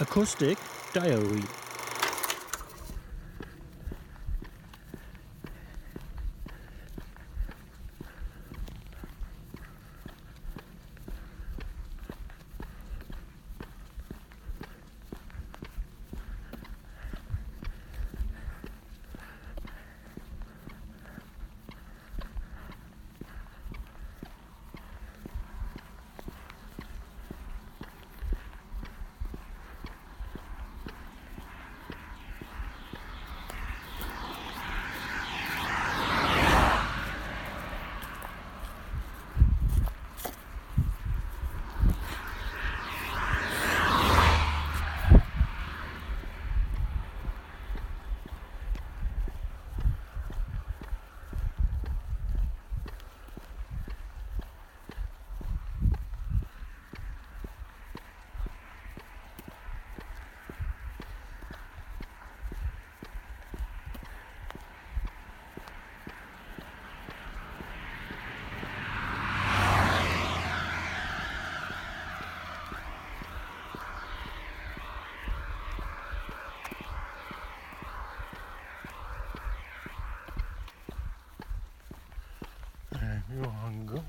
Acoustic Diary 필요한가?